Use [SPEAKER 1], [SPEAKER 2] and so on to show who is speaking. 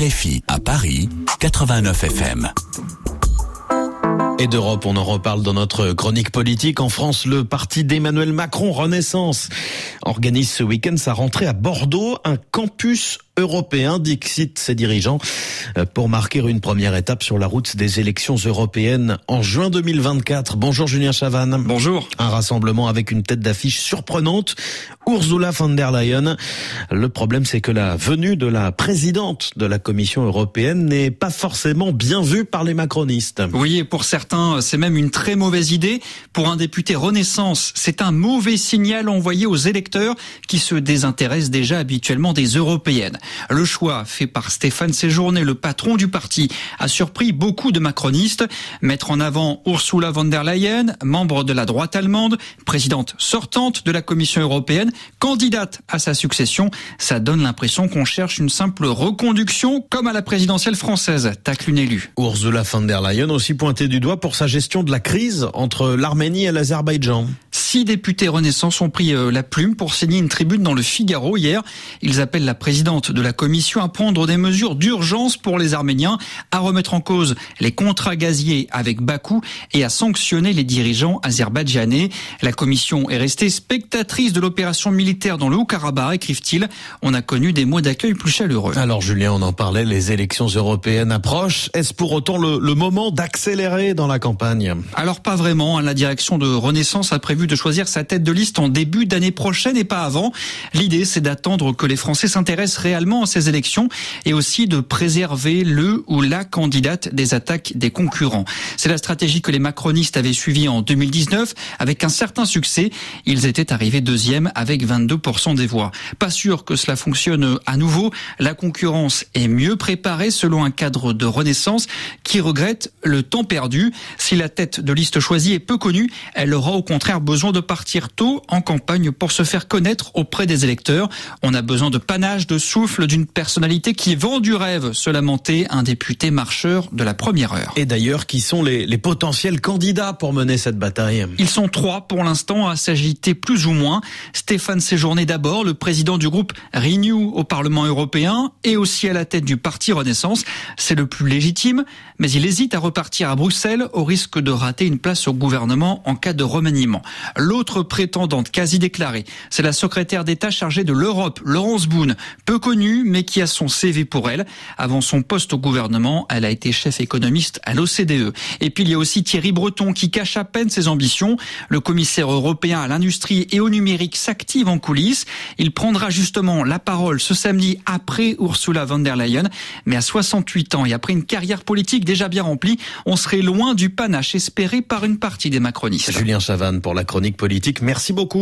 [SPEAKER 1] RFI à Paris, 89 FM.
[SPEAKER 2] Et d'Europe, on en reparle dans notre chronique politique. En France, le parti d'Emmanuel Macron, Renaissance, organise ce week-end sa rentrée à Bordeaux, un campus européen, dixit ses dirigeants, euh, pour marquer une première étape sur la route des élections européennes en juin 2024. Bonjour Julien Chavannes.
[SPEAKER 3] Bonjour.
[SPEAKER 2] Un rassemblement avec une tête d'affiche surprenante, Ursula von der Leyen. Le problème, c'est que la venue de la présidente de la Commission européenne n'est pas forcément bien vue par les macronistes.
[SPEAKER 3] Oui, et pour certains, c'est même une très mauvaise idée. Pour un député Renaissance, c'est un mauvais signal envoyé aux électeurs qui se désintéressent déjà habituellement des européennes. Le choix fait par Stéphane Séjourné, le patron du parti, a surpris beaucoup de macronistes. Mettre en avant Ursula von der Leyen, membre de la droite allemande, présidente sortante de la Commission européenne, candidate à sa succession, ça donne l'impression qu'on cherche une simple reconduction comme à la présidentielle française, tacle une élue.
[SPEAKER 2] Ursula von der Leyen aussi pointé du doigt pour sa gestion de la crise entre l'Arménie et l'Azerbaïdjan.
[SPEAKER 3] Six députés Renaissance ont pris euh, la plume pour signer une tribune dans le Figaro hier. Ils appellent la présidente de la Commission à prendre des mesures d'urgence pour les Arméniens, à remettre en cause les contrats gaziers avec Bakou et à sanctionner les dirigeants azerbaïdjanais. La Commission est restée spectatrice de l'opération militaire dans le Haut-Karabakh, écrivent-ils. On a connu des mots d'accueil plus chaleureux.
[SPEAKER 2] Alors Julien, on en parlait, les élections européennes approchent. Est-ce pour autant le, le moment d'accélérer dans la campagne?
[SPEAKER 3] Alors pas vraiment. Hein. La direction de Renaissance a prévu de choisir sa tête de liste en début d'année prochaine et pas avant. L'idée, c'est d'attendre que les Français s'intéressent réellement à ces élections et aussi de préserver le ou la candidate des attaques des concurrents. C'est la stratégie que les macronistes avaient suivie en 2019 avec un certain succès. Ils étaient arrivés deuxième avec 22% des voix. Pas sûr que cela fonctionne à nouveau. La concurrence est mieux préparée selon un cadre de Renaissance qui regrette le temps perdu. Si la tête de liste choisie est peu connue, elle aura au contraire besoin de partir tôt en campagne pour se faire connaître auprès des électeurs. On a besoin de panache, de souffle, d'une personnalité qui vend du rêve, se lamentait un député marcheur de la première heure.
[SPEAKER 2] Et d'ailleurs, qui sont les, les potentiels candidats pour mener cette bataille?
[SPEAKER 3] Ils sont trois pour l'instant à s'agiter plus ou moins. Stéphane Séjourné d'abord, le président du groupe Renew au Parlement européen et aussi à la tête du parti Renaissance. C'est le plus légitime, mais il hésite à repartir à Bruxelles au risque de rater une place au gouvernement en cas de remaniement. L'autre prétendante quasi déclarée, c'est la secrétaire d'État chargée de l'Europe, Laurence Boone, peu connue mais qui a son CV pour elle. Avant son poste au gouvernement, elle a été chef économiste à l'OCDE. Et puis il y a aussi Thierry Breton qui cache à peine ses ambitions. Le commissaire européen à l'industrie et au numérique s'active en coulisses. Il prendra justement la parole ce samedi après Ursula von der Leyen. Mais à 68 ans et après une carrière politique déjà bien remplie, on serait loin du panache espéré par une partie des macronistes.
[SPEAKER 2] Julien pour la politique. Merci beaucoup.